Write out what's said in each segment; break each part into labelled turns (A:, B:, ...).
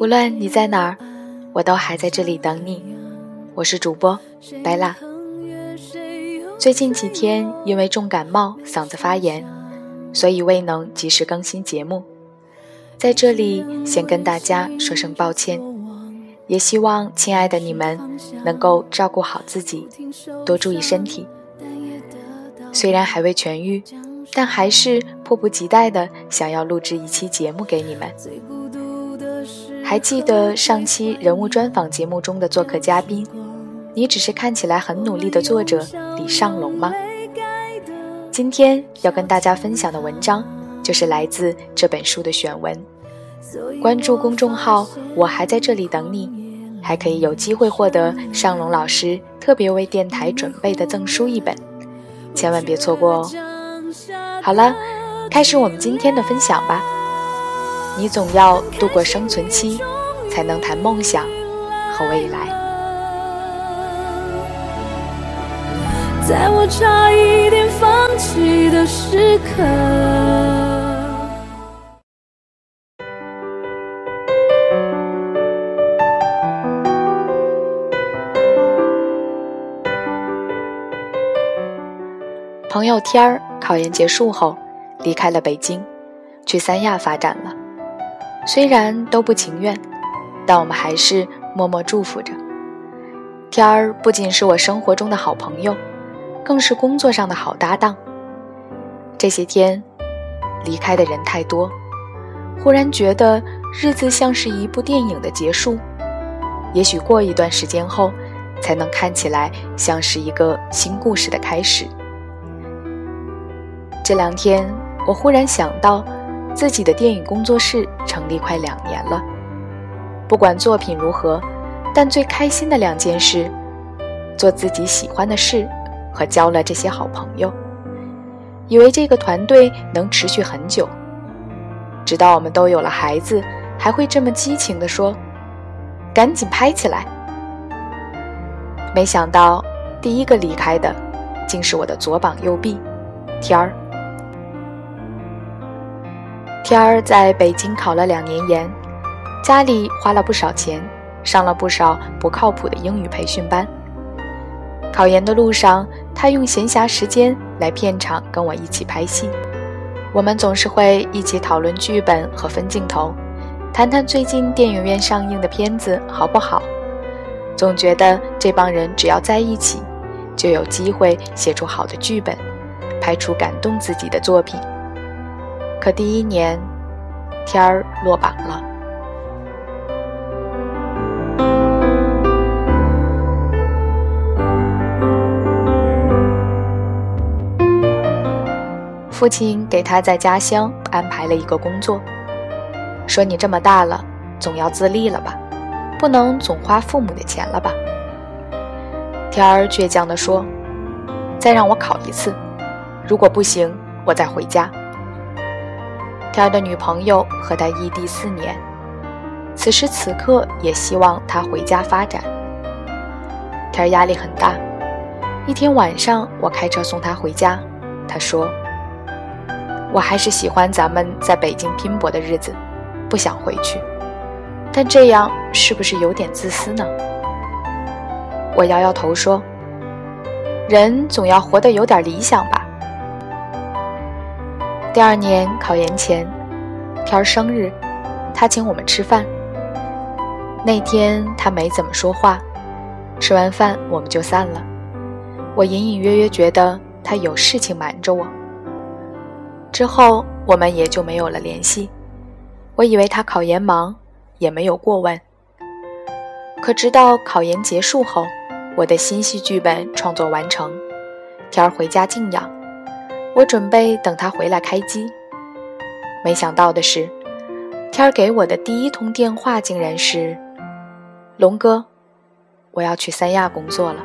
A: 无论你在哪儿，我都还在这里等你。我是主播白蜡。最近几天因为重感冒，嗓子发炎，所以未能及时更新节目。在这里先跟大家说声抱歉，也希望亲爱的你们能够照顾好自己，多注意身体。虽然还未痊愈，但还是迫不及待的想要录制一期节目给你们。还记得上期人物专访节目中的做客嘉宾，你只是看起来很努力的作者李尚龙吗？今天要跟大家分享的文章，就是来自这本书的选文。关注公众号“我还在这里等你”，还可以有机会获得尚龙老师特别为电台准备的赠书一本。千万别错过哦！好了，开始我们今天的分享吧。你总要度过生存期，才能谈梦想和未来。在我差一点放弃的时刻。朋友天儿考研结束后，离开了北京，去三亚发展了。虽然都不情愿，但我们还是默默祝福着。天儿不仅是我生活中的好朋友，更是工作上的好搭档。这些天，离开的人太多，忽然觉得日子像是一部电影的结束。也许过一段时间后，才能看起来像是一个新故事的开始。这两天，我忽然想到，自己的电影工作室成立快两年了。不管作品如何，但最开心的两件事，做自己喜欢的事，和交了这些好朋友。以为这个团队能持续很久，直到我们都有了孩子，还会这么激情地说：“赶紧拍起来！”没想到，第一个离开的，竟是我的左膀右臂，天儿。天儿在北京考了两年研，家里花了不少钱，上了不少不靠谱的英语培训班。考研的路上，他用闲暇时间来片场跟我一起拍戏。我们总是会一起讨论剧本和分镜头，谈谈最近电影院上映的片子好不好。总觉得这帮人只要在一起，就有机会写出好的剧本，拍出感动自己的作品。可第一年，天儿落榜了。父亲给他在家乡安排了一个工作，说：“你这么大了，总要自立了吧，不能总花父母的钱了吧？”天儿倔强地说：“再让我考一次，如果不行，我再回家。”天儿的女朋友和他异地四年，此时此刻也希望他回家发展。天儿压力很大。一天晚上，我开车送他回家，他说：“我还是喜欢咱们在北京拼搏的日子，不想回去。但这样是不是有点自私呢？”我摇摇头说：“人总要活得有点理想吧。”第二年考研前，天儿生日，他请我们吃饭。那天他没怎么说话，吃完饭我们就散了。我隐隐约约觉得他有事情瞒着我。之后我们也就没有了联系。我以为他考研忙，也没有过问。可直到考研结束后，我的新戏剧本创作完成，天儿回家静养。我准备等他回来开机，没想到的是，天儿给我的第一通电话竟然是：“龙哥，我要去三亚工作了。”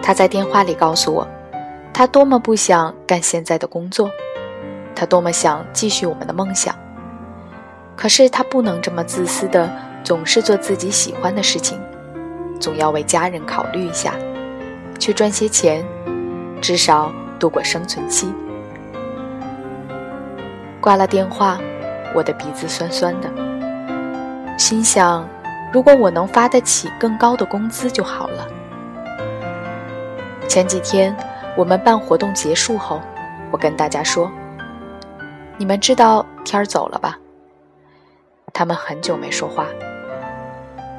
A: 他在电话里告诉我，他多么不想干现在的工作，他多么想继续我们的梦想，可是他不能这么自私的。总是做自己喜欢的事情，总要为家人考虑一下，去赚些钱，至少度过生存期。挂了电话，我的鼻子酸酸的，心想：如果我能发得起更高的工资就好了。前几天我们办活动结束后，我跟大家说：“你们知道天儿走了吧？”他们很久没说话。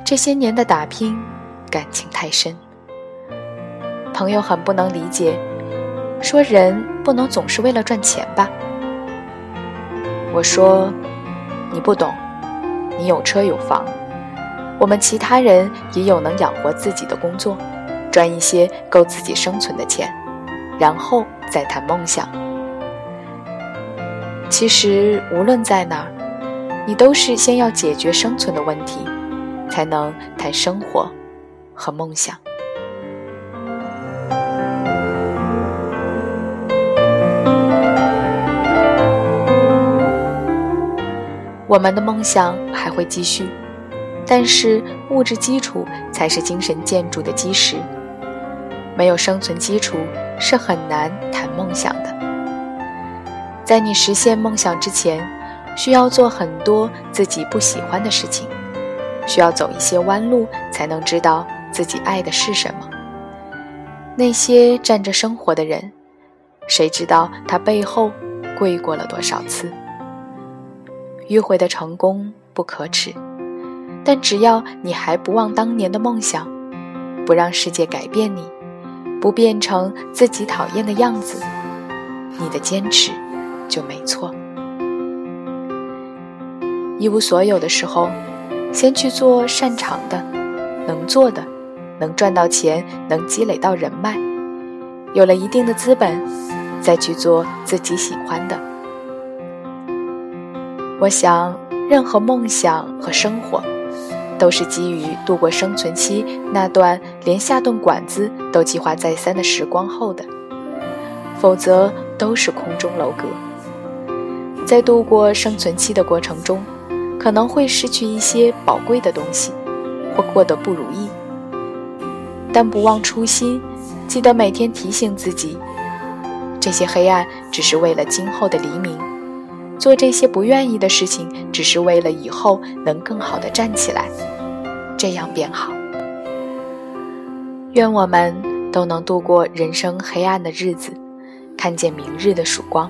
A: 这些年的打拼，感情太深。朋友很不能理解，说人不能总是为了赚钱吧？我说，你不懂，你有车有房，我们其他人也有能养活自己的工作，赚一些够自己生存的钱，然后再谈梦想。其实无论在哪儿，你都是先要解决生存的问题。才能谈生活和梦想。我们的梦想还会继续，但是物质基础才是精神建筑的基石。没有生存基础，是很难谈梦想的。在你实现梦想之前，需要做很多自己不喜欢的事情。需要走一些弯路，才能知道自己爱的是什么。那些站着生活的人，谁知道他背后跪过了多少次？迂回的成功不可耻，但只要你还不忘当年的梦想，不让世界改变你，不变成自己讨厌的样子，你的坚持就没错。一无所有的时候。先去做擅长的、能做的、能赚到钱、能积累到人脉，有了一定的资本，再去做自己喜欢的。我想，任何梦想和生活，都是基于度过生存期那段连下顿馆子都计划再三的时光后的，否则都是空中楼阁。在度过生存期的过程中。可能会失去一些宝贵的东西，或过得不如意，但不忘初心，记得每天提醒自己，这些黑暗只是为了今后的黎明，做这些不愿意的事情，只是为了以后能更好的站起来，这样便好。愿我们都能度过人生黑暗的日子，看见明日的曙光。